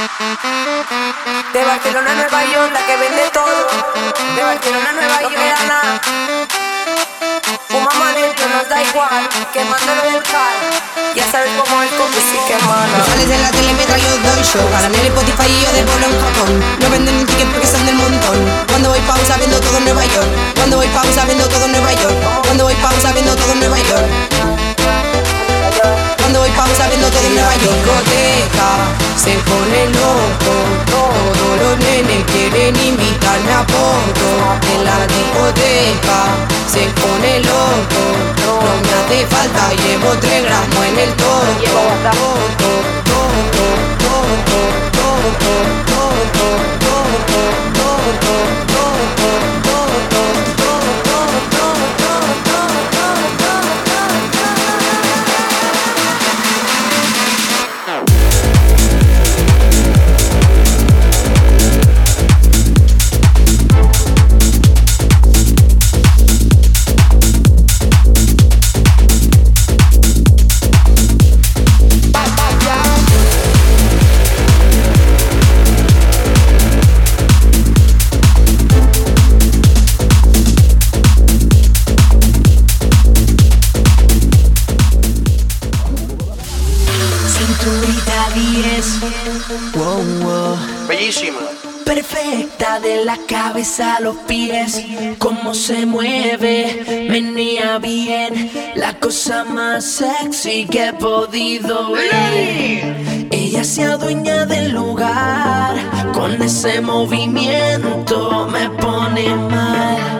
De Barcelona a Nueva York, la que vende todo. De Barcelona a Nueva York, Ana. Fumamos adentro, nos da igual. Quemándolo del car. Ya sabes cómo es con sí que mala. Sales en la tele mientras yo doy show Para en el Spotify y yo de bolo en Japón No venden ni ticket porque son del montón Cuando voy pausa viendo todo en Nueva York Cuando voy pausa viendo todo en Nueva York Cuando voy pausa viendo todo en Nueva York en Nueva York discoteca se pone loco. Todos los nenes quieren invitarme a foto En la discoteca se pone loco. No me hace falta, llevo tres gramos en el toto Cinturita Perfecta de la cabeza a los pies, cómo se mueve, menea bien, la cosa más sexy que he podido ver. Ella se adueña del lugar, con ese movimiento me pone mal.